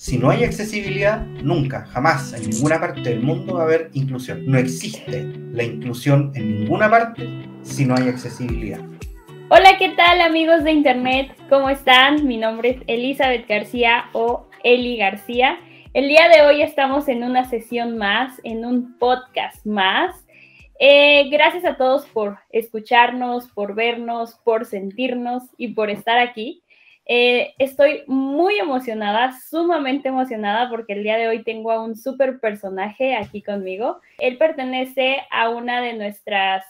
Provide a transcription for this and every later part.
Si no hay accesibilidad, nunca, jamás, en ninguna parte del mundo va a haber inclusión. No existe la inclusión en ninguna parte si no hay accesibilidad. Hola, ¿qué tal amigos de Internet? ¿Cómo están? Mi nombre es Elizabeth García o Eli García. El día de hoy estamos en una sesión más, en un podcast más. Eh, gracias a todos por escucharnos, por vernos, por sentirnos y por estar aquí. Eh, estoy muy emocionada, sumamente emocionada, porque el día de hoy tengo a un super personaje aquí conmigo. Él pertenece a una de nuestras,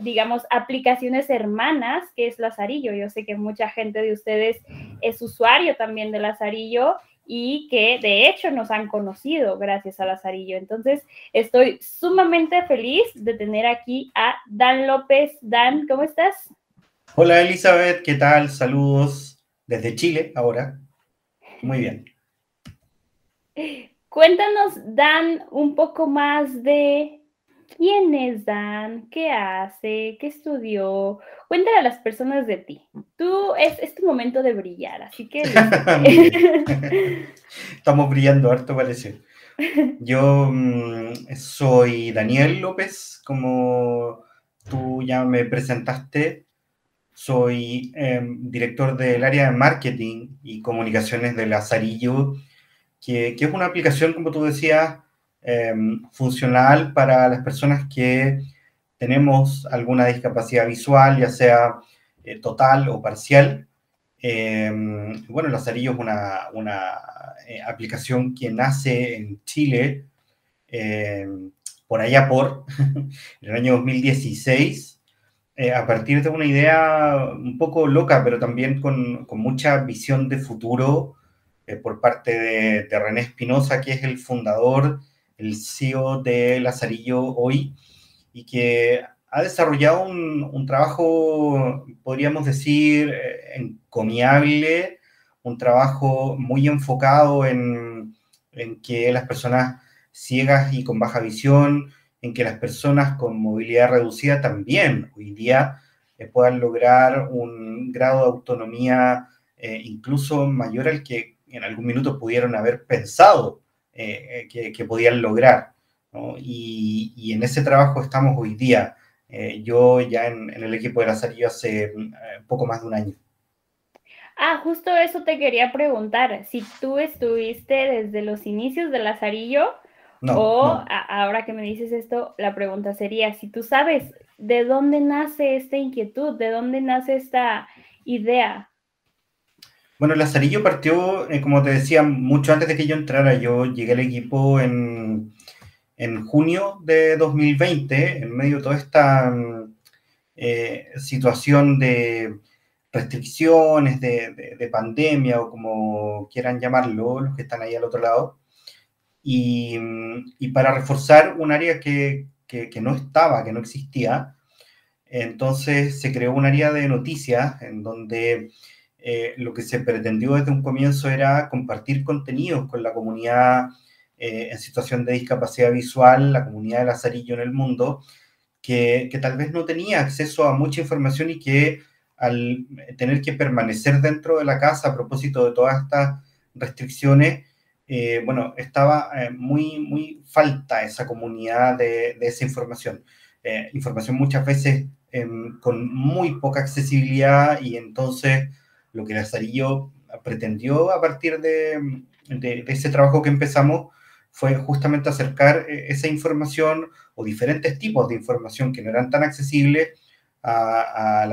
digamos, aplicaciones hermanas, que es Lazarillo. Yo sé que mucha gente de ustedes es usuario también de Lazarillo y que de hecho nos han conocido gracias a Lazarillo. Entonces, estoy sumamente feliz de tener aquí a Dan López. Dan, ¿cómo estás? Hola Elizabeth, ¿qué tal? Saludos desde Chile ahora. Muy bien. Cuéntanos, Dan, un poco más de quién es Dan, qué hace, qué estudió. Cuéntale a las personas de ti. Tú es, es tu momento de brillar, así que. Estamos brillando harto, parece. Yo mm, soy Daniel López, como tú ya me presentaste soy em, director del área de marketing y comunicaciones de Lazarillo, que, es una aplicación, como tú decías, em, funcional para las personas que tenemos alguna discapacidad visual, ya sea eh, total o parcial. Em, bueno, Lazarillo es una, una eh, aplicación que nace en Chile por allá por el año 2016 eh, a partir de una idea un poco loca, pero también con, mucha visión de futuro eh, por parte de, René Espinosa, que es el fundador, el CEO de Lazarillo hoy, y que ha desarrollado un, trabajo, podríamos decir, eh, encomiable, un trabajo muy enfocado en, en que las personas ciegas y con baja visión en que las personas con movilidad reducida también hoy día eh, puedan lograr un grado de autonomía eh, incluso mayor al que en algún minuto pudieron haber pensado eh, que, podían lograr. Y, en ese trabajo estamos hoy día. yo ya en, el equipo de Lazarillo hace poco más de un año. Ah, justo eso te quería preguntar. Si tú estuviste desde los inicios de Lazarillo o ahora que me dices esto, la pregunta sería, si tú sabes de dónde nace esta inquietud, de dónde nace esta idea. Bueno, Lazarillo partió, eh, como te decía, mucho antes de que yo entrara. Yo llegué al equipo en, junio de 2020, en medio de toda esta eh, situación de restricciones, de, de, pandemia o como quieran llamarlo, los que están ahí al otro lado. Y, para reforzar un área que, no estaba, que no existía, entonces se creó un área de noticias en donde eh, lo que se pretendió desde un comienzo era compartir contenidos con la comunidad eh, en situación de discapacidad visual, la comunidad de Lazarillo en el mundo, que, que, tal vez no tenía acceso a mucha información y que al tener que permanecer dentro de la casa a propósito de todas estas restricciones, eh, bueno, estaba eh, muy, muy falta esa comunidad de, esa información. Eh, información muchas veces em, con muy poca accesibilidad y entonces lo que Lazarillo pretendió a partir de, ese trabajo que empezamos fue justamente acercar esa información o diferentes tipos de información que no eran tan accesibles a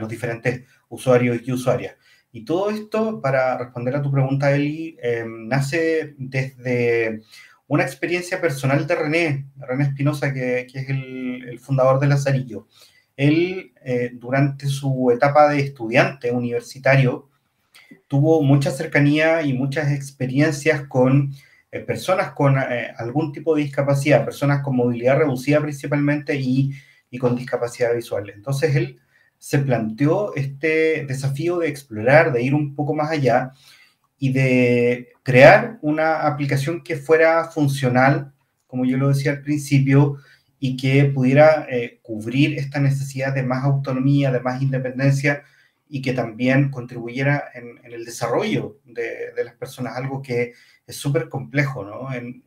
los diferentes usuarios y usuarias. Y todo esto, para responder a tu pregunta, Eli, em, nace desde una experiencia personal de René, René Espinosa, que, es el, fundador de Lazarillo. Él, eh, durante su etapa de estudiante universitario, tuvo mucha cercanía y muchas experiencias con eh, personas con eh, algún tipo de discapacidad, personas con movilidad reducida principalmente y, y con discapacidad visual. Entonces, él se planteó este desafío de explorar, de ir un poco más allá y de crear una aplicación que fuera funcional, como yo lo decía al principio, y que pudiera eh, cubrir esta necesidad de más autonomía, de más independencia y que también contribuyera en, el desarrollo de, las personas, algo que es súper complejo ¿no? en,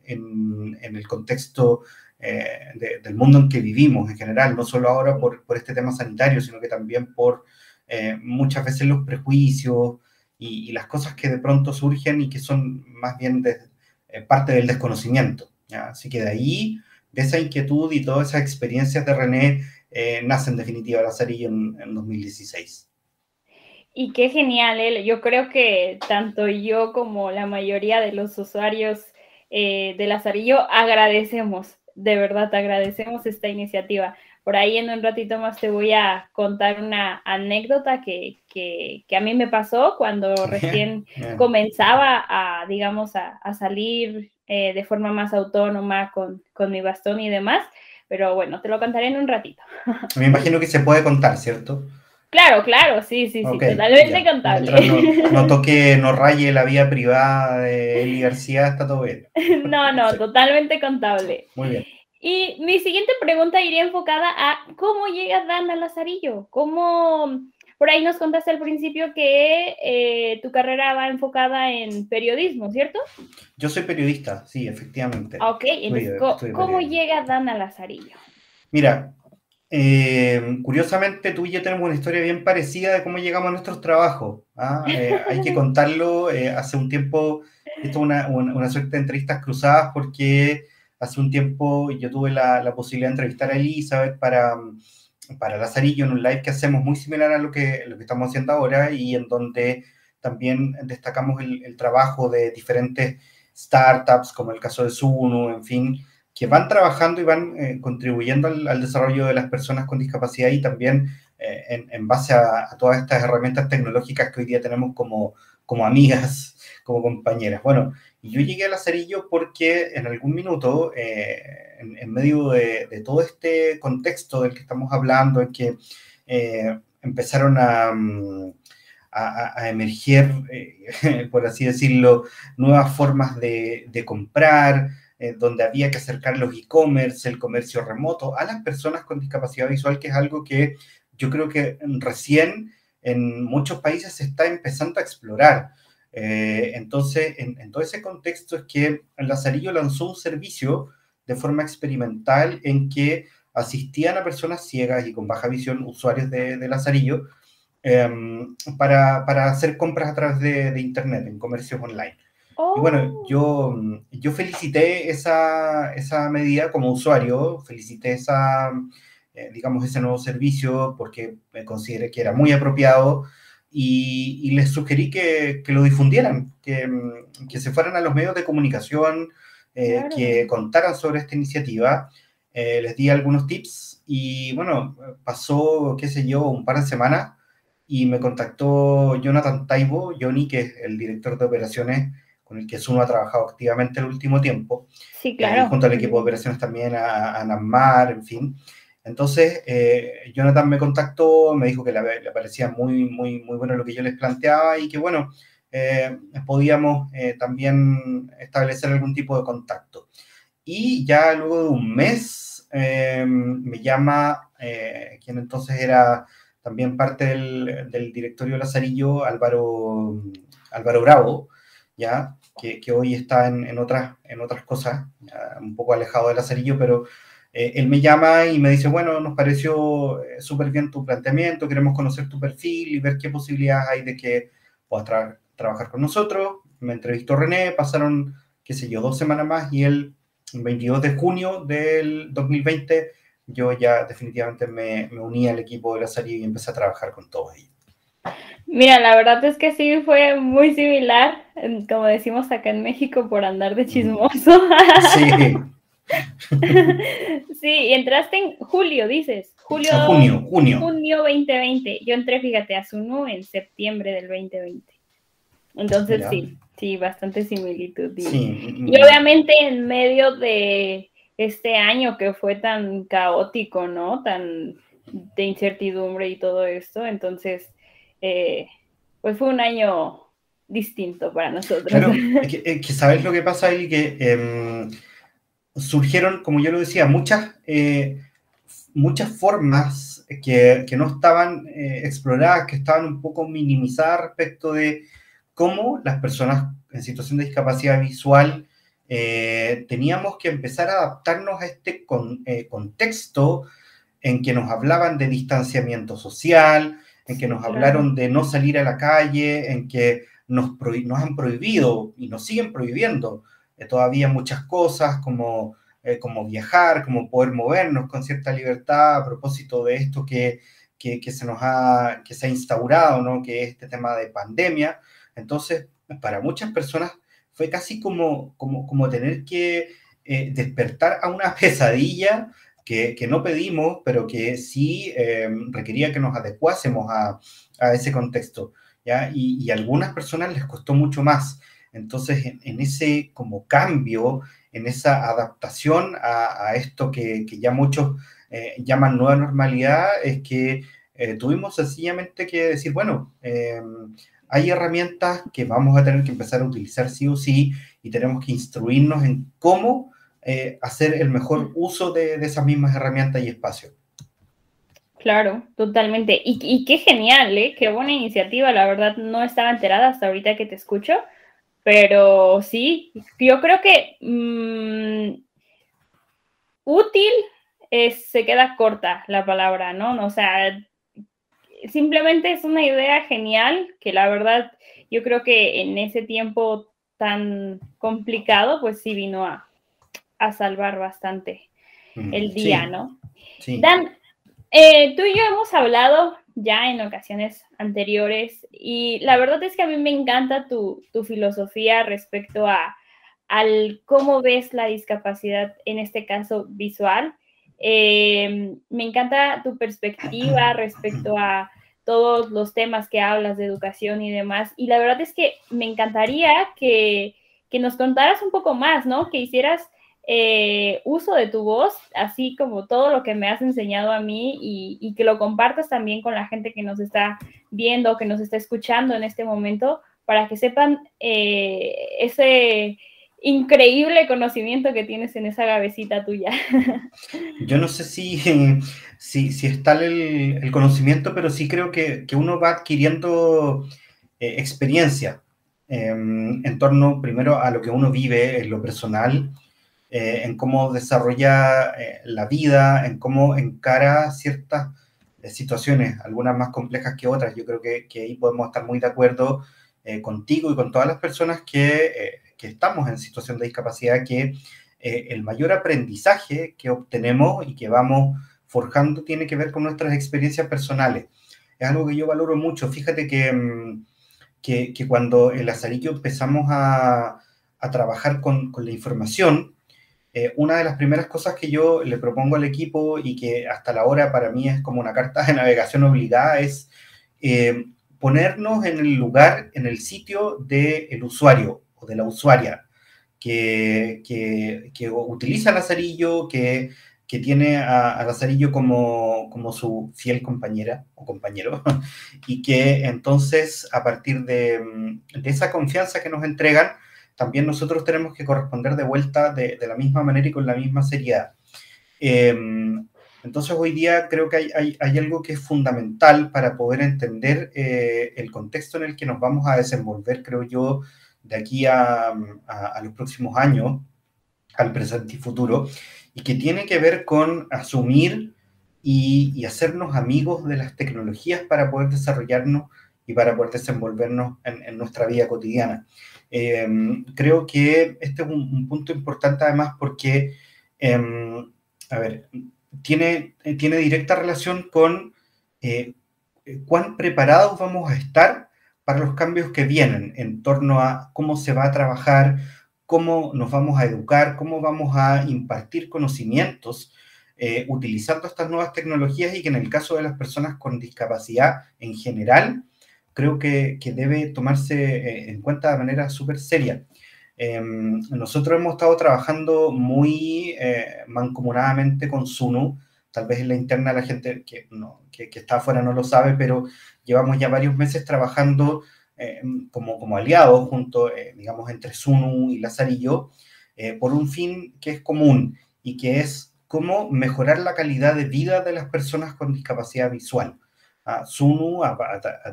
el contexto eh, del mundo en que vivimos en general, no solo ahora por, este tema sanitario, sino que también por eh, muchas veces los prejuicios y, las cosas que de pronto surgen y que son más bien de, eh, parte del desconocimiento. Así que de ahí, de esa inquietud y todas esas experiencias de René, nace en definitiva la serie en, en 2016. Y qué genial, ¿eh? yo creo que tanto yo como la mayoría de los usuarios eh, de Lazarillo agradecemos, de verdad agradecemos esta iniciativa. Por ahí en un ratito más te voy a contar una anécdota que, a mí me pasó cuando recién comenzaba a, digamos, a, salir eh, de forma más autónoma con, con mi bastón y demás. Pero bueno, te lo contaré en un ratito. Me imagino que se puede contar, ¿cierto? Claro, claro, sí, sí, sí, totalmente contable. No, toque, no raye la vida privada de Eli García, está todo bien. No, no, totalmente contable. Muy bien. Y mi siguiente pregunta iría enfocada a cómo llega Dan a Lazarillo. ¿Cómo, por ahí nos contaste al principio que eh, tu carrera va enfocada en periodismo, ¿cierto? Yo soy periodista, sí, efectivamente. Ok, entonces, ¿cómo, llega Dan a Lazarillo? Mira, eh, curiosamente, tú y yo tenemos una historia bien parecida de cómo llegamos a nuestros trabajos. ¿ah? Eh, hay que contarlo. Eh, hace un tiempo, esto es una, una, suerte de entrevistas cruzadas porque hace un tiempo yo tuve la, la, posibilidad de entrevistar a Elizabeth para, para Lazarillo en un live que hacemos muy similar a lo que, lo que estamos haciendo ahora y en donde también destacamos el, el trabajo de diferentes startups, como el caso de Suno, en fin, que van trabajando y van eh, contribuyendo al, desarrollo de las personas con discapacidad y también eh, en, base a, todas estas herramientas tecnológicas que hoy día tenemos como, como amigas, como compañeras. Bueno, yo llegué a Lazarillo porque en algún minuto, eh, en, medio de, todo este contexto del que estamos hablando, en que empezaron a... Mm, a, emerger, por así decirlo, nuevas formas de, de comprar, eh, donde había que acercar los e-commerce, el comercio remoto a las personas con discapacidad visual, que es algo que yo creo que recién en muchos países se está empezando a explorar. Eh, entonces, en, todo ese contexto es que Lazarillo lanzó un servicio de forma experimental en que asistían a personas ciegas y con baja visión, usuarios de, Lazarillo, em, para, hacer compras a través de, de Internet, en comercios online. Y bueno, yo, yo felicité esa, esa medida como usuario, felicité esa, eh, digamos, ese nuevo servicio porque me consideré que era muy apropiado y, y les sugerí que, que lo difundieran, que, que, se fueran a los medios de comunicación, eh, que contaran sobre esta iniciativa. Eh, les di algunos tips y bueno, pasó, qué sé yo, un par de semanas y me contactó Jonathan Taibo, Johnny, que es el director de operaciones con el que Suno ha trabajado activamente el último tiempo. Sí, claro. junto al equipo de operaciones también, a, a Namar, en fin. Entonces, eh, Jonathan me contactó, me dijo que le, parecía muy, muy, muy bueno lo que yo les planteaba y que, bueno, eh, podíamos eh, también establecer algún tipo de contacto. Y ya luego de un mes me llama quien entonces era también parte del, del directorio Lazarillo, Álvaro, Álvaro Bravo, ¿ya? Que, hoy está en, otras, en otras cosas, un poco alejado del acerillo, pero eh, él me llama y me dice, bueno, nos pareció eh, súper bien tu planteamiento, queremos conocer tu perfil y ver qué posibilidades hay de que puedas trabajar con nosotros. Me entrevistó René, pasaron, qué sé yo, dos semanas más y el 22 de junio del 2020 yo ya definitivamente me, me uní al equipo de la serie y empecé a trabajar con todos ellos. Mira, la verdad es que sí fue muy similar, como decimos acá en México, por andar de chismoso. Sí. sí, y entraste en julio, dices. Julio, junio, junio. Junio 2020. Yo entré, fíjate, a Suno en septiembre del 2020. Entonces sí, sí, bastante similitud. y obviamente en medio de este año que fue tan caótico, ¿no? Tan de incertidumbre y todo esto, entonces eh, pues fue un año distinto para nosotros. Claro, que, sabes lo que pasa ahí, que em, surgieron, como yo lo decía, muchas, eh, muchas formas que, que no estaban exploradas, que estaban un poco minimizadas respecto de cómo las personas en situación de discapacidad visual teníamos que empezar a adaptarnos a este contexto en que nos hablaban de distanciamiento social, en que nos hablaron de no salir a la calle, en que nos, nos han prohibido y nos siguen prohibiendo eh, todavía muchas cosas como, eh, como viajar, como poder movernos con cierta libertad a propósito de esto que, que, se nos ha, que se ha instaurado, ¿no? que es este tema de pandemia. Entonces, para muchas personas fue casi como, como, como tener que eh, despertar a una pesadilla que, no pedimos, pero que sí em, requería que nos adecuásemos a, ese contexto. ¿ya? Y, a algunas personas les costó mucho más. Entonces, en, ese como cambio, en esa adaptación a, esto que, ya muchos eh, llaman nueva normalidad, es que eh, tuvimos sencillamente que decir, bueno, em, hay herramientas que vamos a tener que empezar a utilizar sí o sí y tenemos que instruirnos en cómo eh, hacer el mejor uso de, esas mismas herramientas y espacios. Claro, totalmente. Y, qué genial, ¿eh? Qué buena iniciativa. La verdad, no estaba enterada hasta ahorita que te escucho, pero sí, yo creo que mm, útil se queda corta la palabra, ¿no? O sea, simplemente es una idea genial que la verdad yo creo que en ese tiempo tan complicado, pues sí vino a, a salvar bastante el día, ¿no? Sí. Dan, eh, tú y yo hemos hablado ya en ocasiones anteriores y la verdad es que a mí me encanta tu, filosofía respecto a al cómo ves la discapacidad, en este caso visual. Em, me encanta tu perspectiva respecto a todos los temas que hablas de educación y demás. Y la verdad es que me encantaría que, que nos contaras un poco más, ¿no? Que hicieras eh, uso de tu voz, así como todo lo que me has enseñado a mí y, que lo compartas también con la gente que nos está viendo, que nos está escuchando en este momento, para que sepan eh, ese increíble conocimiento que tienes en esa gavecita tuya. Yo no sé si, si, es tal el, conocimiento, pero sí creo que, uno va adquiriendo eh, experiencia em, en torno primero a lo que uno vive en lo personal eh, en cómo desarrolla eh, la vida, en cómo encara ciertas eh, situaciones, algunas más complejas que otras. Yo creo que, ahí podemos estar muy de acuerdo contigo y con todas las personas que, que, estamos en situación de discapacidad, que el mayor aprendizaje que obtenemos y que vamos forjando tiene que ver con nuestras experiencias personales. Es algo que yo valoro mucho. Fíjate que, mm, que, que cuando en Lazarillo empezamos a, a trabajar con, con, la información, eh, una de las primeras cosas que yo le propongo al equipo y que hasta la hora para mí es como una carta de navegación obligada es eh, ponernos en el lugar, en el sitio del usuario o de la usuaria que, que, utiliza Lazarillo, que, que tiene a, Lazarillo como, como, su fiel compañera o compañero, y que entonces a partir de, de esa confianza que nos entregan, también nosotros tenemos que corresponder de vuelta de, la misma manera y con la misma seriedad. Em, entonces hoy día creo que hay, algo que es fundamental para poder entender eh, el contexto en el que nos vamos a desenvolver, creo yo, de aquí a, los próximos años, al presente y futuro, y que tiene que ver con asumir y, hacernos amigos de las tecnologías para poder desarrollarnos y para poder desenvolvernos en nuestra vida cotidiana. Em, creo que este es un, punto importante además porque, em, a ver, tiene, tiene directa relación con eh, cuán preparados vamos a estar para los cambios que vienen en torno a cómo se va a trabajar, cómo nos vamos a educar, cómo vamos a impartir conocimientos eh, utilizando estas nuevas tecnologías y que en el caso de las personas con discapacidad en general, creo que, debe tomarse eh, en cuenta de manera súper seria. Em, nosotros hemos estado trabajando muy eh, mancomunadamente con Sunu, tal vez en la interna la gente que, no, que, está afuera no lo sabe, pero llevamos ya varios meses trabajando eh, como, como aliados junto, digamos, entre Sunu y Lazarillo, por un fin que es común y que es cómo mejorar la calidad de vida de las personas con discapacidad visual. A Sunu, a,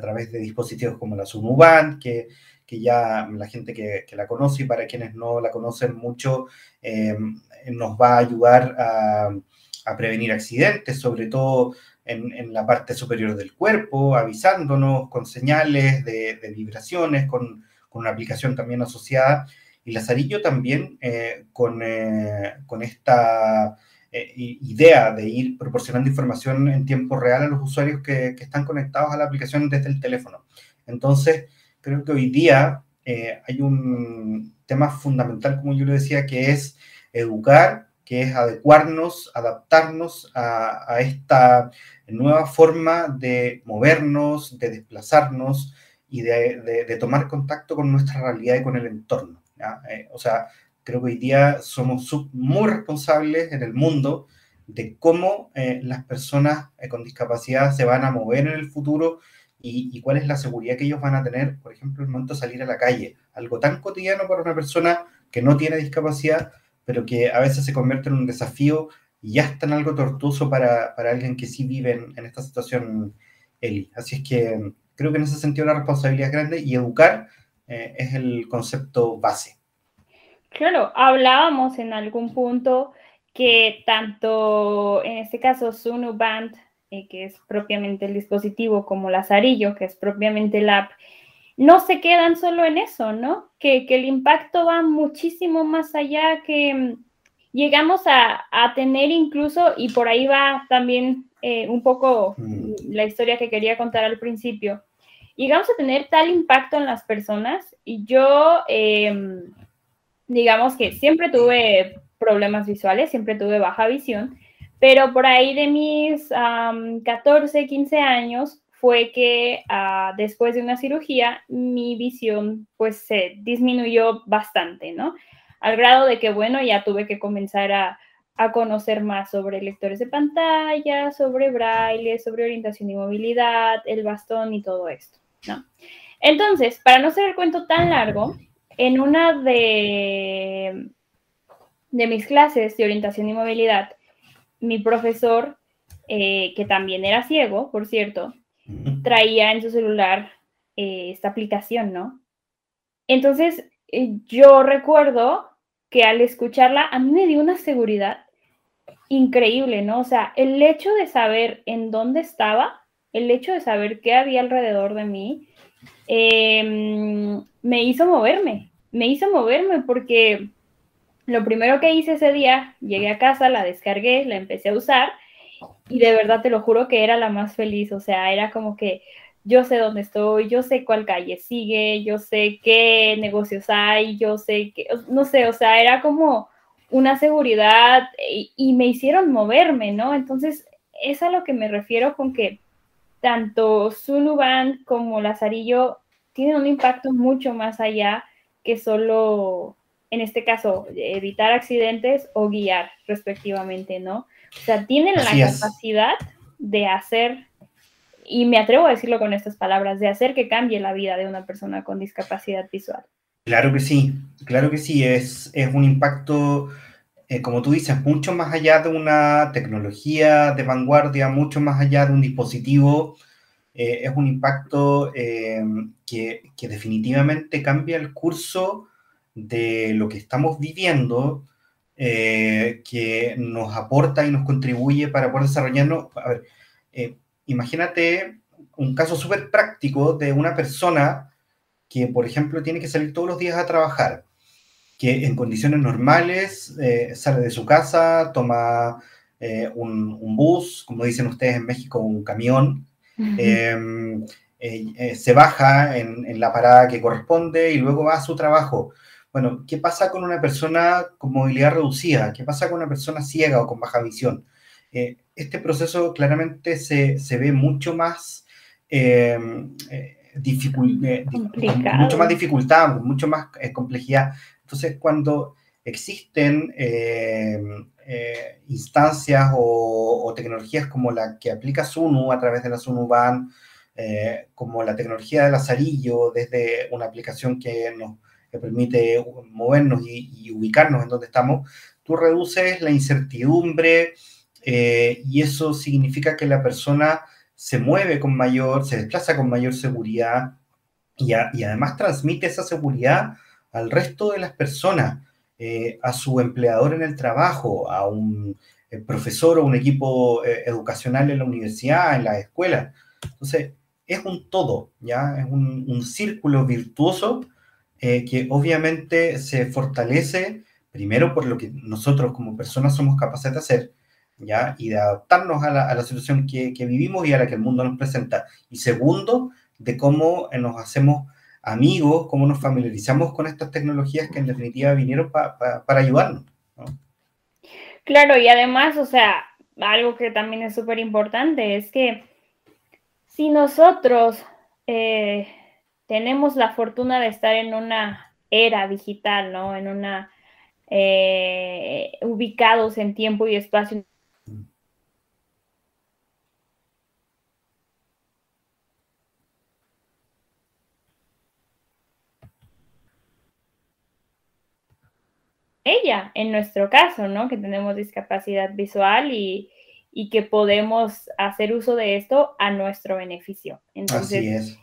través de dispositivos como la Sunu Band, que, que ya la gente que, la conoce y para quienes no la conocen mucho, eh, nos va a ayudar a, prevenir accidentes, sobre todo en, la parte superior del cuerpo, avisándonos con señales de, vibraciones, con, con, una aplicación también asociada. Y Lazarillo también eh, con, eh, con, esta eh, idea de ir proporcionando información en tiempo real a los usuarios que, están conectados a la aplicación desde el teléfono. Entonces, creo que hoy día hay un tema fundamental, como yo le decía, que es educar, que es adecuarnos, adaptarnos a, esta nueva forma de movernos, de desplazarnos y de, de, tomar contacto con nuestra realidad y con el entorno. Eh, o sea, creo que hoy día somos muy responsables en el mundo de cómo eh, las personas eh, con discapacidad se van a mover en el futuro y, y, cuál es la seguridad que ellos van a tener, por ejemplo, el momento de salir a la calle. Algo tan cotidiano para una persona que no tiene discapacidad, pero que a veces se convierte en un desafío y ya está en algo tortuoso para, para alguien que sí vive en, esta situación, Eli. Así es que creo que en ese sentido la responsabilidad es grande y educar eh, es el concepto base. Claro, hablábamos en algún punto que tanto en este caso Sunu Band, eh, que es propiamente el dispositivo, como Lazarillo, que es propiamente el app, no se quedan solo en eso, ¿no? Que, que el impacto va muchísimo más allá que llegamos a, tener incluso, y por ahí va también eh, un poco mm. la historia que quería contar al principio, llegamos a tener tal impacto en las personas y yo, em, digamos que siempre tuve problemas visuales, siempre tuve baja visión, pero por ahí de mis 14, 15 años fue que ah, después de una cirugía mi visión pues se disminuyó bastante, ¿no? al grado de que, bueno, ya tuve que comenzar a, conocer más sobre lectores de pantalla, sobre braille, sobre orientación y movilidad, el bastón y todo esto, ¿no? Entonces, para no ser el cuento tan largo, en una de, de mis clases de orientación y movilidad, mi profesor, eh, que también era ciego, por cierto, traía en su celular eh, esta aplicación, ¿no? Entonces, eh, yo recuerdo que al escucharla a mí me dio una seguridad increíble, ¿no? O sea, el hecho de saber en dónde estaba, el hecho de saber qué había alrededor de mí, em, me hizo moverme, me hizo moverme porque lo primero que hice ese día, llegué a casa, la descargué, la empecé a usar y de verdad te lo juro que era la más feliz, o sea, era como que yo sé dónde estoy, yo sé cuál calle sigue, yo sé qué negocios hay, yo sé que, no sé, o sea, era como una seguridad y, me hicieron moverme, ¿no? Entonces, es a lo que me refiero con que tanto Sunuban como Lazarillo tienen un impacto mucho más allá que solo, en este caso, evitar accidentes o guiar respectivamente, ¿no? O sea, tienen la capacidad de hacer y me atrevo a decirlo con estas palabras, de hacer que cambie la vida de una persona con discapacidad visual. Claro que sí, claro que sí, es, es un impacto, eh, como tú dices, mucho más allá de una tecnología de vanguardia, mucho más allá de un dispositivo, eh, es un impacto eh, que, definitivamente cambia el curso de lo que estamos viviendo, que nos aporta y nos contribuye para poder desarrollarnos. A ver, imagínate un caso súper práctico de una persona que, por ejemplo, tiene que salir todos los días a trabajar, que en condiciones normales eh, sale de su casa, toma eh, un, bus, como dicen ustedes en México, un camión, em, eh, se baja en, en, la parada que corresponde y luego va a su trabajo. Bueno, ¿qué pasa con una persona con movilidad reducida? ¿Qué pasa con una persona ciega o con baja visión? este proceso claramente se, se ve mucho más eh, eh, eh mucho más dificultad, mucho más eh, complejidad. Entonces, cuando existen instancias o, tecnologías como la que aplica Sunu a través de la Sunu Van, como la tecnología del azarillo, desde una aplicación que nos permite movernos y, ubicarnos en donde estamos, tú reduces la incertidumbre eh, y eso significa que la persona se mueve con mayor, se desplaza con mayor seguridad y, además transmite esa seguridad al resto de las personas, eh, a su empleador en el trabajo, a un eh, profesor o un equipo educacional en la universidad, en la escuela. Entonces, es un todo, ¿ya? Es un, un círculo virtuoso que obviamente se fortalece primero por lo que nosotros como personas somos capaces de hacer, ¿ya? Y de adaptarnos a la, situación que, vivimos y a la que el mundo nos presenta. Y segundo, de cómo eh, nos hacemos amigos, cómo nos familiarizamos con estas tecnologías que en definitiva vinieron para ayudarnos. Claro, y además, o sea, algo que también es súper importante es que si nosotros eh, tenemos la fortuna de estar en una era digital, ¿no? En una eh, ubicados en tiempo y espacio. Ella, en nuestro caso, ¿no? Que tenemos discapacidad visual y, que podemos hacer uso de esto a nuestro beneficio. Entonces,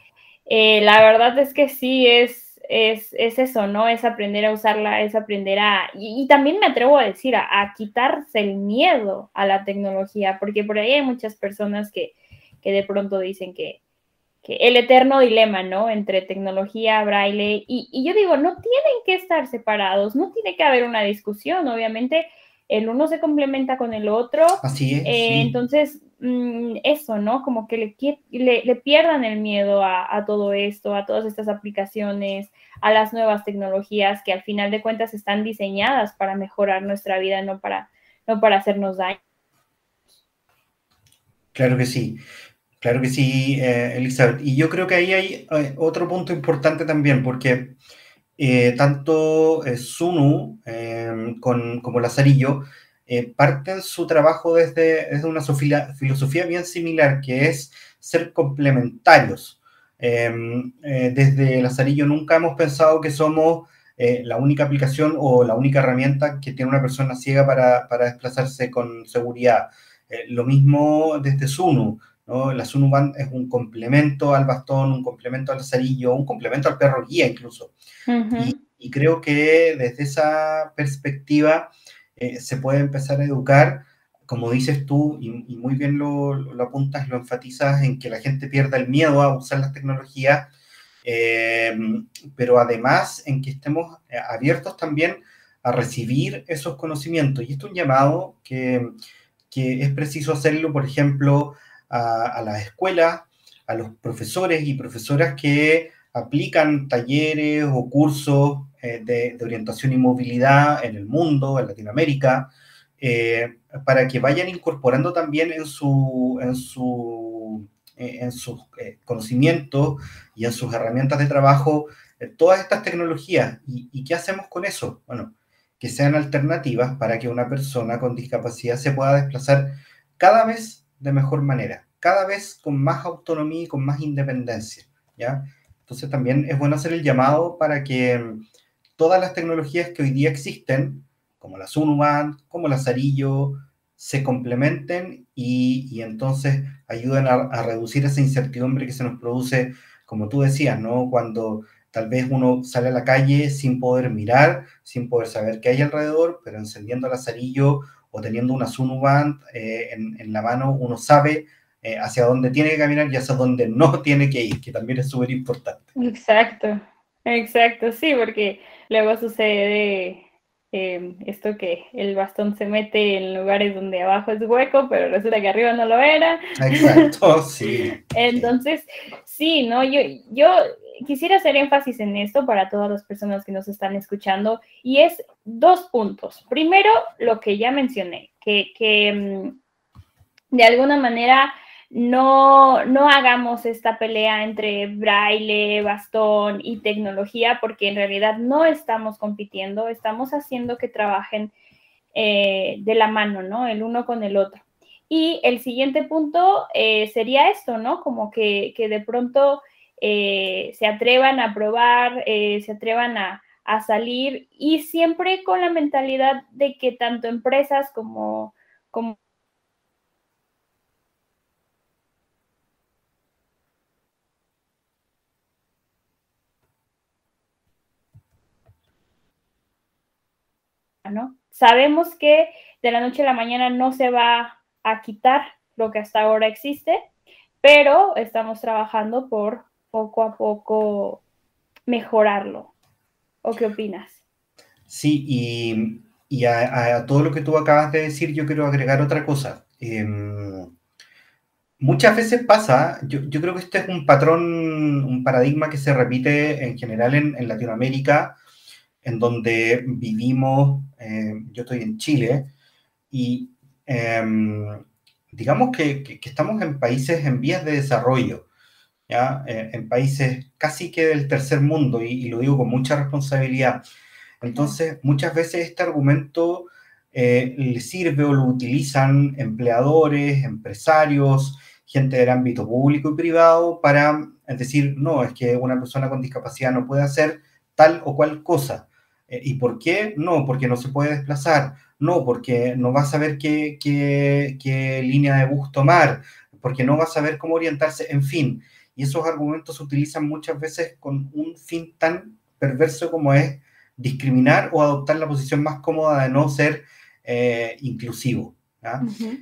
eh, la verdad es que sí es es, eso, ¿no? Es aprender a usarla, es aprender a... Y, también me atrevo a decir, a, quitarse el miedo a la tecnología, porque por ahí hay muchas personas que, de pronto dicen que, el eterno dilema, ¿no? Entre tecnología, braille, y, yo digo, no tienen que estar separados, no tiene que haber una discusión, obviamente el uno se complementa con el otro. Así es. Eh, entonces, Mm, eso, ¿no? Como que le, le, pierdan el miedo a, todo esto, a todas estas aplicaciones, a las nuevas tecnologías que al final de cuentas están diseñadas para mejorar nuestra vida, no para, no para hacernos daño. Claro que sí, claro que sí, eh, Elizabeth. Y yo creo que ahí hay eh, otro punto importante también, porque eh, tanto Sunu con, como Lazarillo parten su trabajo desde, desde una filosofía bien similar, que es ser complementarios. Desde Lazarillo nunca hemos pensado que somos la única aplicación o la única herramienta que tiene una persona ciega para, para desplazarse con seguridad. lo mismo desde Sunu. ¿No? La Sunu Band es un complemento al bastón, un complemento al lazarillo, un complemento al perro guía incluso. y, y, creo que desde esa perspectiva eh, se puede empezar a educar, como dices tú, y, muy bien lo, lo, apuntas, lo enfatizas, en que la gente pierda el miedo a usar las tecnologías, eh, pero además en que estemos eh, abiertos también a recibir esos conocimientos. Y esto es un llamado que, que es preciso hacerlo, por ejemplo, a, las escuelas, a los profesores y profesoras que aplican talleres o cursos eh, de, orientación y movilidad en el mundo, en Latinoamérica, eh, para que vayan incorporando también en, su, en, su, eh, en sus conocimientos y en sus herramientas de trabajo todas estas tecnologías. ¿Y, ¿Y qué hacemos con eso? Bueno, que sean alternativas para que una persona con discapacidad se pueda desplazar cada vez de mejor manera, cada vez con más autonomía y con más independencia, ¿ya? Entonces también es bueno hacer el llamado para que todas las tecnologías que hoy día existen, como la Sunuband, como la Zarillo, se complementen y, entonces ayuden a, reducir esa incertidumbre que se nos produce, como tú decías, ¿no? Cuando tal vez uno sale a la calle sin poder mirar, sin poder saber qué hay alrededor, pero encendiendo el Zarillo o teniendo una Sunuband eh, en, la mano, uno sabe eh, hacia dónde tiene que caminar y hacia dónde no tiene que ir, que también es súper importante. Exacto, exacto, sí, porque Luego sucede em, esto que el bastón se mete en lugares donde abajo es hueco, pero resulta que arriba no lo era. Exacto, sí. Entonces, sí, ¿no? Yo, yo quisiera hacer énfasis en esto para todas las personas que nos están escuchando y es dos puntos. Primero, lo que ya mencioné, que, que em, de alguna manera no, no hagamos esta pelea entre braille, bastón y tecnología, porque en realidad no estamos compitiendo, estamos haciendo que trabajen eh, de la mano, ¿no? El uno con el otro. Y el siguiente punto eh, sería esto, ¿no? Como que, de pronto eh, se atrevan a probar, se atrevan a, a salir y siempre con la mentalidad de que tanto empresas como, como ¿no? Sabemos que de la noche a la mañana no se va a quitar lo que hasta ahora existe, pero estamos trabajando por poco a poco mejorarlo. ¿O qué opinas? Sí, y, a, todo lo que tú acabas de decir, yo quiero agregar otra cosa. Em, muchas veces pasa, yo, creo que este es un patrón, un paradigma que se repite en general en, Latinoamérica, en donde vivimos, em, yo estoy en Chile, y em, digamos que, estamos en países en vías de desarrollo. ¿Ya? Eh, en países casi que del tercer mundo, y, lo digo con mucha responsabilidad. Entonces, muchas veces este argumento eh, le sirve o lo utilizan empleadores, empresarios, gente del ámbito público y privado para decir, no, es que una persona con discapacidad no puede hacer tal o cual cosa. Eh, ¿Y por qué? No, porque no se puede desplazar. No, porque no va a saber qué, qué, qué línea de bus tomar, porque no va a saber cómo orientarse, en fin y esos argumentos se utilizan muchas veces con un fin tan perverso como es discriminar o adoptar la posición más cómoda de no ser eh, inclusivo.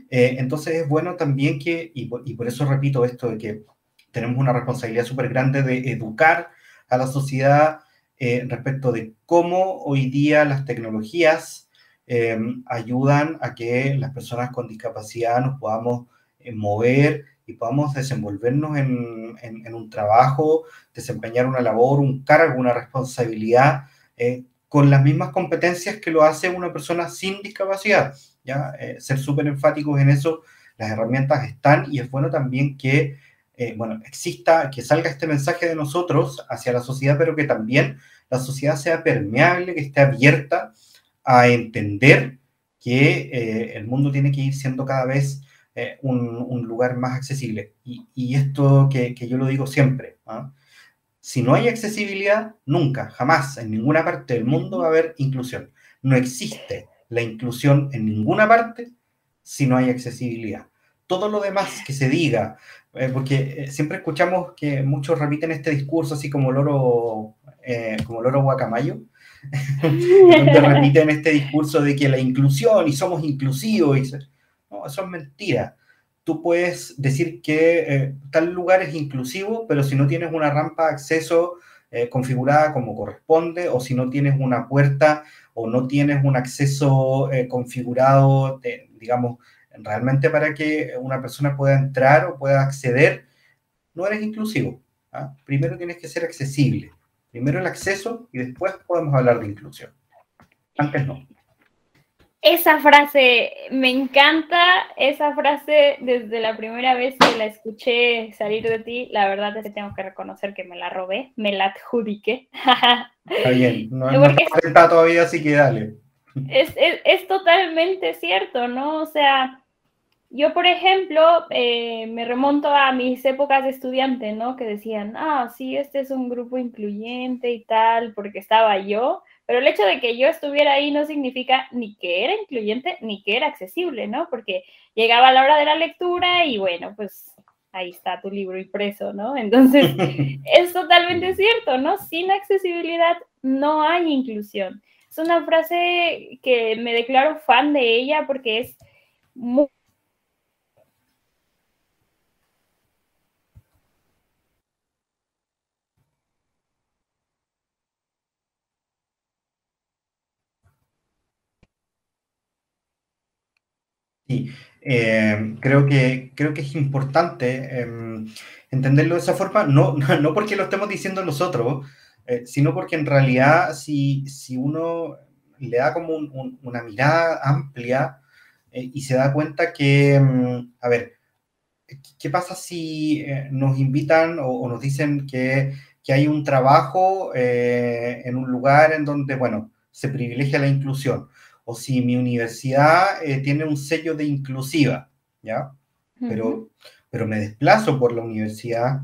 Eh, entonces es bueno también que, y por, eso repito esto, de que tenemos una responsabilidad súper grande de educar a la sociedad eh, respecto de cómo hoy día las tecnologías ayudan a que las personas con discapacidad nos podamos mover y podamos desenvolvernos en, un trabajo, desempeñar una labor, un cargo, una responsabilidad eh, con las mismas competencias que lo hace una persona sin discapacidad. ¿ya? Eh, ser súper enfáticos en eso, las herramientas están y es bueno también que eh, bueno, exista, que salga este mensaje de nosotros hacia la sociedad, pero que también la sociedad sea permeable, que esté abierta a entender que el mundo tiene que ir siendo cada vez eh, un, lugar más accesible. Y, esto que, yo lo digo siempre, ¿ah? si no hay accesibilidad, nunca, jamás, en ninguna parte del mundo va a haber inclusión. No existe la inclusión en ninguna parte si no hay accesibilidad. Todo lo demás que se diga, eh, porque eh, siempre escuchamos que muchos repiten este discurso así como loro, como loro guacamayo, donde repiten este discurso de que la inclusión y somos inclusivos. Y no, eso es mentira. Tú puedes decir que eh, tal lugar es inclusivo, pero si no tienes una rampa de acceso eh, configurada como corresponde, o si no tienes una puerta o no tienes un acceso eh, configurado, digamos, realmente para que una persona pueda entrar o pueda acceder, no eres inclusivo. ¿ah? Primero tienes que ser accesible. Primero el acceso y después podemos hablar de inclusión. Antes no. Esa frase, me encanta esa frase desde la primera vez que la escuché salir de ti. La verdad es que tengo que reconocer que me la robé, me la adjudiqué. Está bien, no, está todavía, así que dale. Es, es, totalmente cierto, ¿no? O sea, yo, por ejemplo, eh, me remonto a mis épocas de estudiante, ¿no? Que decían, ah, sí, este es un grupo incluyente y tal, porque estaba yo pero el hecho de que yo estuviera ahí no significa ni que era incluyente ni que era accesible, ¿no? Porque llegaba la hora de la lectura y bueno, pues ahí está tu libro impreso, ¿no? Entonces, es totalmente cierto, ¿no? Sin accesibilidad no hay inclusión. Es una frase que me declaro fan de ella porque es muy Eh, creo, que, creo que es importante em, entenderlo de esa forma, no, no, porque lo estemos diciendo nosotros, eh, sino porque en realidad si, si uno le da como una mirada amplia eh, y se da cuenta que, em, a ver, ¿qué pasa si nos invitan o, nos dicen que, que, hay un trabajo en un lugar en donde, bueno, se privilegia la inclusión? O si mi universidad eh, tiene un sello de inclusiva, ¿ya? pero, pero me desplazo por la universidad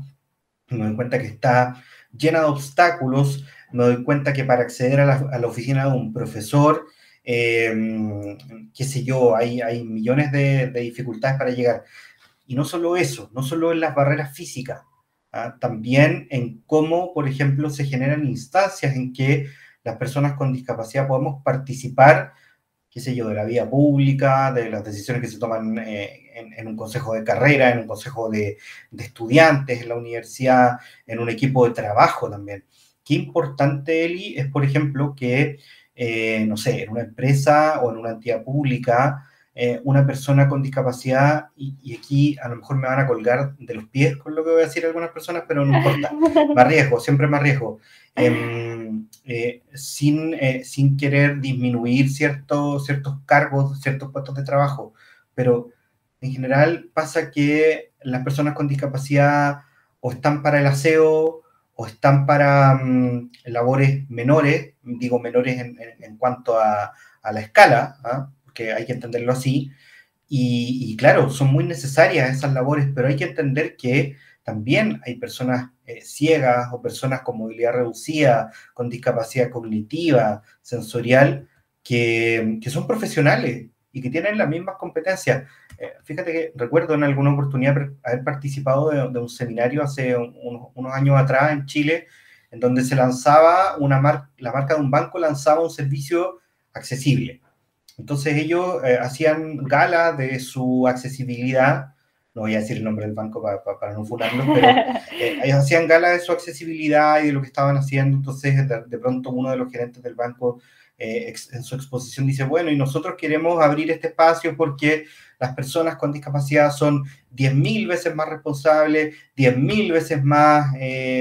me doy cuenta que está llena de obstáculos, me doy cuenta que para acceder a la, oficina de un profesor, em, qué sé yo, hay, hay millones de, dificultades para llegar. Y no solo eso, no solo en las barreras físicas, ¿ah? también en cómo, por ejemplo, se generan instancias en que las personas con discapacidad podemos participar qué sé yo, de la vía pública, de las decisiones que se toman eh, en, un consejo de carrera, en un consejo de, estudiantes en la universidad, en un equipo de trabajo también. Qué importante, Eli, es, por ejemplo, que, eh, no sé, en una empresa o en una entidad pública, eh, una persona con discapacidad, y, aquí a lo mejor me van a colgar de los pies con lo que voy a decir algunas personas, pero no importa, más riesgo, siempre más riesgo. Em, eh, sin, eh, sin querer disminuir ciertos, ciertos cargos, ciertos puestos de trabajo, pero en general pasa que las personas con discapacidad o están para el aseo o están para mm, labores menores, digo menores en, cuanto a, la escala, ¿ah? Hay que entenderlo así, y, claro, son muy necesarias esas labores, pero hay que entender que también hay personas eh, ciegas o personas con movilidad reducida, con discapacidad cognitiva, sensorial, que, son profesionales y que tienen las mismas competencias. Eh, fíjate que recuerdo en alguna oportunidad haber participado de, un seminario hace unos, años atrás en Chile, en donde se lanzaba una marca, la marca de un banco lanzaba un servicio accesible. Entonces ellos eh, hacían gala de su accesibilidad. No voy a decir el nombre del banco para, no funarlo, pero eh, ellos hacían gala de su accesibilidad y de lo que estaban haciendo, entonces de, pronto uno de los gerentes del banco eh, en su exposición dice, bueno, y nosotros queremos abrir este espacio porque las personas con discapacidad son 10.000 veces más responsables, 10.000 veces más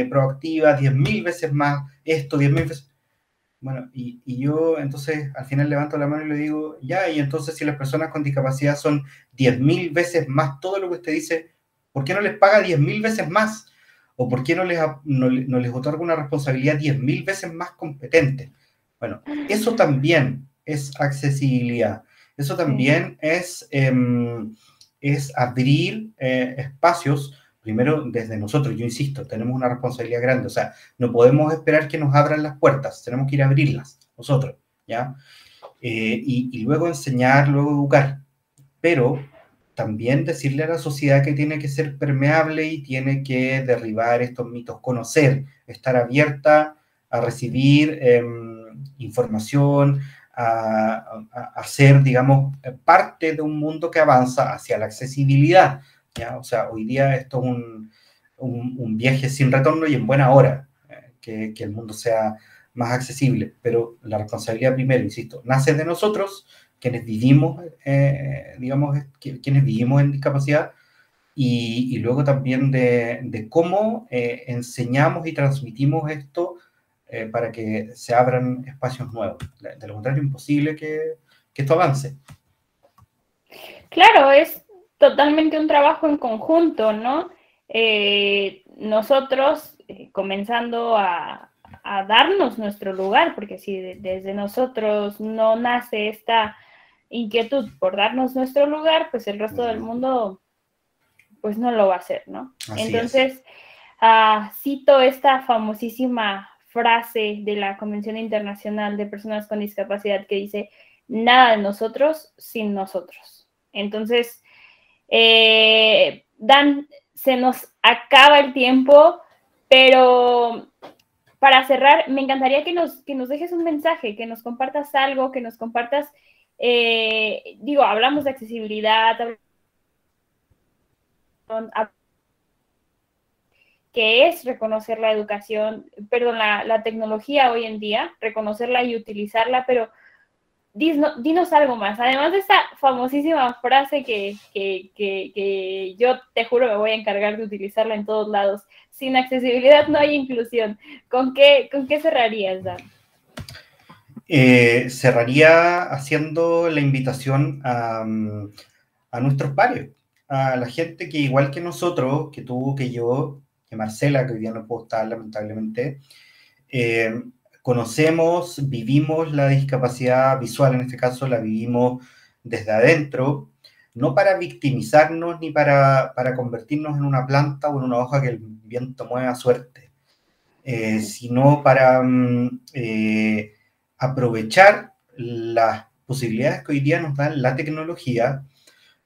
proactivas, 10.000 veces más esto, 10.000 veces bueno, y, yo entonces al final levanto la mano y le digo, ya, y entonces si las personas con discapacidad son 10.000 veces más todo lo que usted dice, ¿por qué no les paga 10.000 veces más? ¿O por qué no les, no, les otorga una responsabilidad 10.000 veces más competente? Bueno, eso también es accesibilidad. Eso también es, em, es abrir eh, espacios primero desde nosotros, yo insisto, tenemos una responsabilidad grande, o sea, no podemos esperar que nos abran las puertas, tenemos que ir a abrirlas nosotros, ¿ya? Eh, y, luego enseñar, luego educar, pero también decirle a la sociedad que tiene que ser permeable y tiene que derribar estos mitos, conocer, estar abierta a recibir em, información, a, a, ser, digamos, parte de un mundo que avanza hacia la accesibilidad o sea, hoy día esto es un, un, viaje sin retorno y en buena hora, eh, que, que, el mundo sea más accesible, pero la responsabilidad primero, insisto, nace de nosotros, quienes vivimos, eh, digamos, quienes vivimos en discapacidad, y, y luego también de, de cómo eh, enseñamos y transmitimos esto para que se abran espacios nuevos. De lo contrario, imposible que, que esto avance. Claro, es totalmente un trabajo en conjunto, ¿no? Eh, nosotros eh, comenzando a, darnos nuestro lugar, porque si desde nosotros no nace esta inquietud por darnos nuestro lugar, pues el resto del mundo pues no lo va a hacer, ¿no? Entonces, ah, cito esta famosísima frase de la Convención Internacional de Personas con Discapacidad que dice, nada de nosotros sin nosotros. Entonces, eh, Dan, se nos acaba el tiempo, pero para cerrar, me encantaría que nos, que nos dejes un mensaje, que nos compartas algo, que nos compartas, eh, digo, hablamos de accesibilidad, que es reconocer la educación, perdón, la, la tecnología hoy en día, reconocerla y utilizarla, pero dinos, algo más. Además de esta famosísima frase que, yo te juro me voy a encargar de utilizarla en todos lados. Sin accesibilidad no hay inclusión. ¿Con qué, con qué cerrarías, Dan? Eh, cerraría haciendo la invitación a, nuestros pares, a la gente que igual que nosotros, que tú, que yo, que Marcela, que hoy día no puedo estar lamentablemente, eh, conocemos, vivimos la discapacidad visual, en este caso la vivimos desde adentro, no para victimizarnos ni para, convertirnos en una planta o en una hoja que el viento mueve a suerte, eh, sino para mm, eh, aprovechar las posibilidades que hoy día nos dan la tecnología,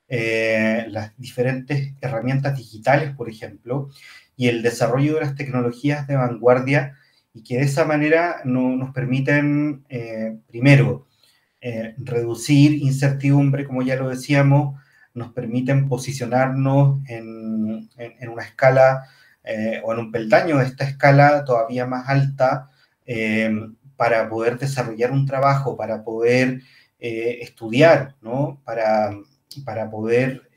eh, las diferentes herramientas digitales, por ejemplo, y el desarrollo de las tecnologías de vanguardia y que de esa manera no, nos permiten, primero, reducir incertidumbre, como ya lo decíamos, nos permiten posicionarnos en, en una escala eh, o en un peldaño de esta escala todavía más alta eh, para poder desarrollar un trabajo, para poder eh, estudiar, ¿no? para, para poder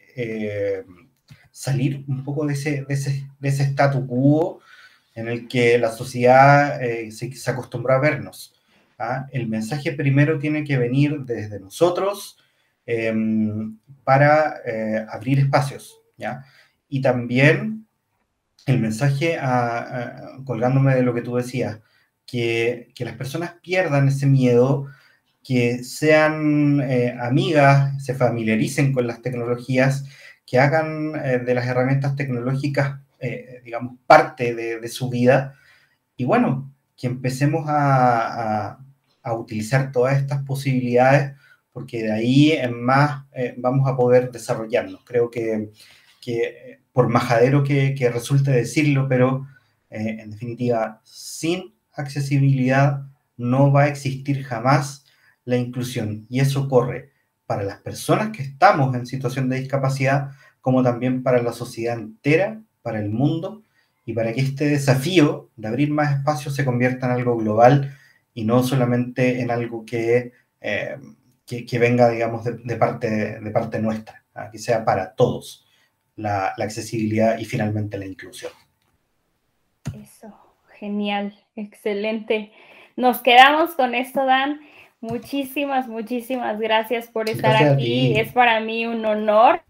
salir un poco de ese, de ese, de ese quo en el que la sociedad se, se, acostumbró a vernos. ¿ah? El mensaje primero tiene que venir desde nosotros para abrir espacios, ¿ya? Y también el mensaje, colgándome de lo que tú decías, que, las personas pierdan ese miedo, que sean eh, amigas, se familiaricen con las tecnologías, que hagan eh, de las herramientas tecnológicas, eh, digamos, parte de, su vida. Y bueno, que empecemos a, utilizar todas estas posibilidades, porque de ahí en más vamos a poder desarrollarnos. Creo que, que por majadero que, resulte decirlo, pero eh, en definitiva, sin accesibilidad no va a existir jamás la inclusión. Y eso corre para las personas que estamos en situación de discapacidad, como también para la sociedad entera, para el mundo, y para que este desafío de abrir más espacios se convierta en algo global y no solamente en algo que, eh, que, venga, digamos, de, parte, de parte nuestra, que sea para todos la, accesibilidad y finalmente la inclusión. Eso, genial, excelente. Nos quedamos con esto, Dan. Muchísimas, muchísimas gracias por estar aquí. Es para mí un honor.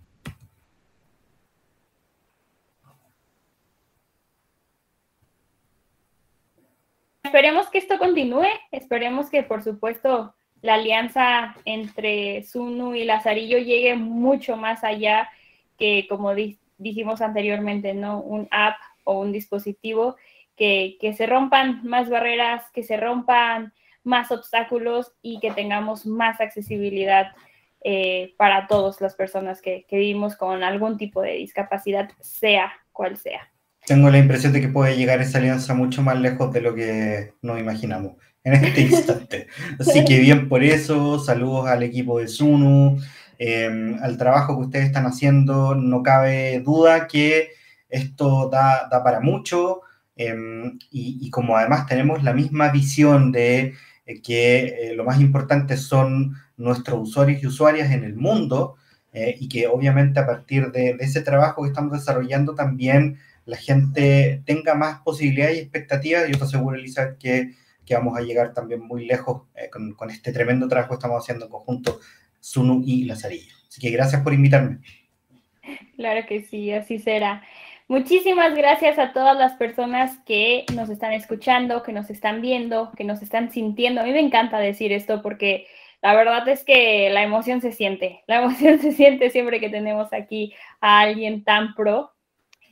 Esperemos que esto continúe, esperemos que por supuesto la alianza entre Sunu y Lazarillo llegue mucho más allá que, como dijimos anteriormente, ¿no? Un app o un dispositivo que, se rompan más barreras, que se rompan más obstáculos y que tengamos más accesibilidad eh, para todas las personas que, vivimos con algún tipo de discapacidad, sea cual sea. Tengo la impresión de que puede llegar esa alianza mucho más lejos de lo que nos imaginamos en este instante. Así que bien por eso, saludos al equipo de Sunu, Em, al trabajo que ustedes están haciendo, no cabe duda que esto da, para mucho em, y, como además tenemos la misma visión de eh, que eh, lo más importante son nuestros usuarios y usuarias en el mundo eh, y que obviamente a partir de, ese trabajo que estamos desarrollando también la gente tenga más posibilidades y expectativas. Yo te aseguro, Elisa, que, que vamos a llegar también muy lejos con, con, este tremendo trabajo que estamos haciendo en conjunto Sunu y Lazarillo. Así que gracias por invitarme. Claro que sí, así será. Muchísimas gracias a todas las personas que nos están escuchando, que nos están viendo, que nos están sintiendo. A mí me encanta decir esto porque la verdad es que la emoción se siente. La emoción se siente siempre que tenemos aquí a alguien tan pro.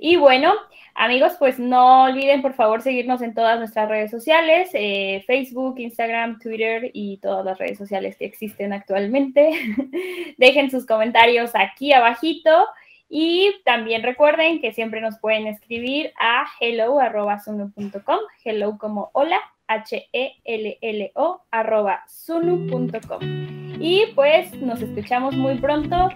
Y bueno, Amigos, pues no olviden por favor seguirnos en todas nuestras redes sociales, eh, Facebook, Instagram, Twitter y todas las redes sociales que existen actualmente. Dejen sus comentarios aquí abajito y también recuerden que siempre nos pueden escribir a hello.sunu.com, hello como hola, H-E-L-L-O arroba. Y pues nos escuchamos muy pronto.